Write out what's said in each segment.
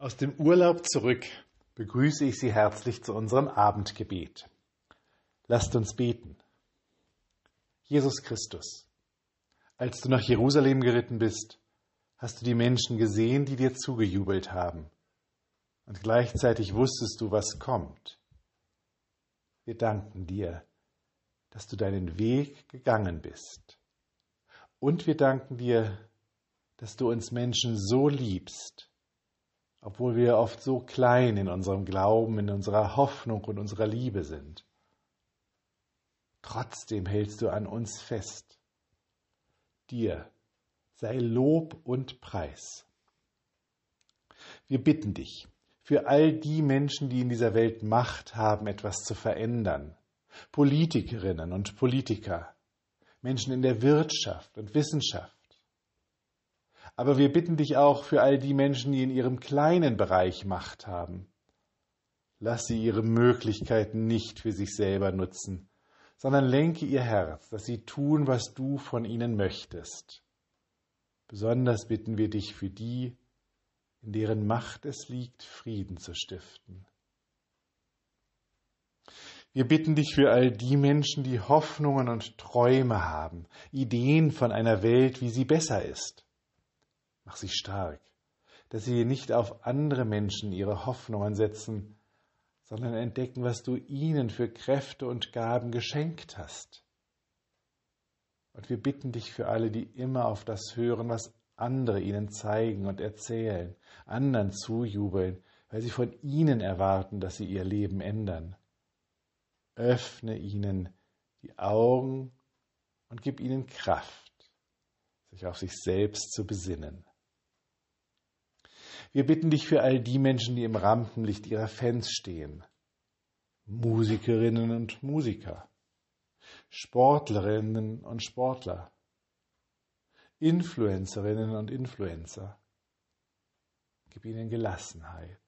Aus dem Urlaub zurück begrüße ich Sie herzlich zu unserem Abendgebet. Lasst uns beten. Jesus Christus, als du nach Jerusalem geritten bist, hast du die Menschen gesehen, die dir zugejubelt haben. Und gleichzeitig wusstest du, was kommt. Wir danken dir, dass du deinen Weg gegangen bist. Und wir danken dir, dass du uns Menschen so liebst, obwohl wir oft so klein in unserem Glauben, in unserer Hoffnung und unserer Liebe sind. Trotzdem hältst du an uns fest. Dir sei Lob und Preis. Wir bitten dich für all die Menschen, die in dieser Welt Macht haben, etwas zu verändern, Politikerinnen und Politiker, Menschen in der Wirtschaft und Wissenschaft, aber wir bitten dich auch für all die Menschen, die in ihrem kleinen Bereich Macht haben. Lass sie ihre Möglichkeiten nicht für sich selber nutzen, sondern lenke ihr Herz, dass sie tun, was du von ihnen möchtest. Besonders bitten wir dich für die, in deren Macht es liegt, Frieden zu stiften. Wir bitten dich für all die Menschen, die Hoffnungen und Träume haben, Ideen von einer Welt, wie sie besser ist. Mach sie stark, dass sie nicht auf andere Menschen ihre Hoffnungen setzen, sondern entdecken, was du ihnen für Kräfte und Gaben geschenkt hast. Und wir bitten dich für alle, die immer auf das hören, was andere ihnen zeigen und erzählen, anderen zujubeln, weil sie von ihnen erwarten, dass sie ihr Leben ändern. Öffne ihnen die Augen und gib ihnen Kraft, sich auf sich selbst zu besinnen. Wir bitten dich für all die Menschen, die im Rampenlicht ihrer Fans stehen. Musikerinnen und Musiker, Sportlerinnen und Sportler, Influencerinnen und Influencer. Gib ihnen Gelassenheit,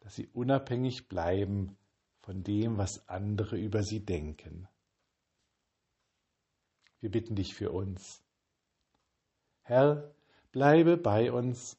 dass sie unabhängig bleiben von dem, was andere über sie denken. Wir bitten dich für uns. Herr, bleibe bei uns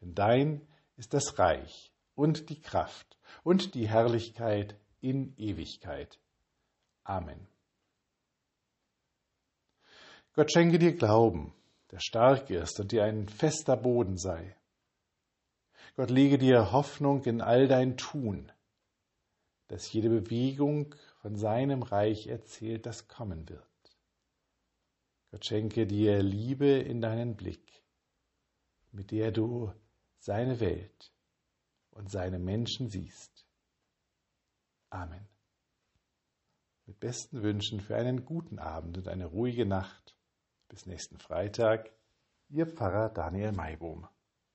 denn dein ist das Reich und die Kraft und die Herrlichkeit in Ewigkeit. Amen. Gott schenke dir Glauben, der stark ist und dir ein fester Boden sei. Gott lege dir Hoffnung in all dein Tun, dass jede Bewegung von seinem Reich erzählt, das kommen wird. Gott schenke dir Liebe in deinen Blick, mit der du seine Welt und seine Menschen siehst. Amen. Mit besten Wünschen für einen guten Abend und eine ruhige Nacht. Bis nächsten Freitag, Ihr Pfarrer Daniel Maibohm.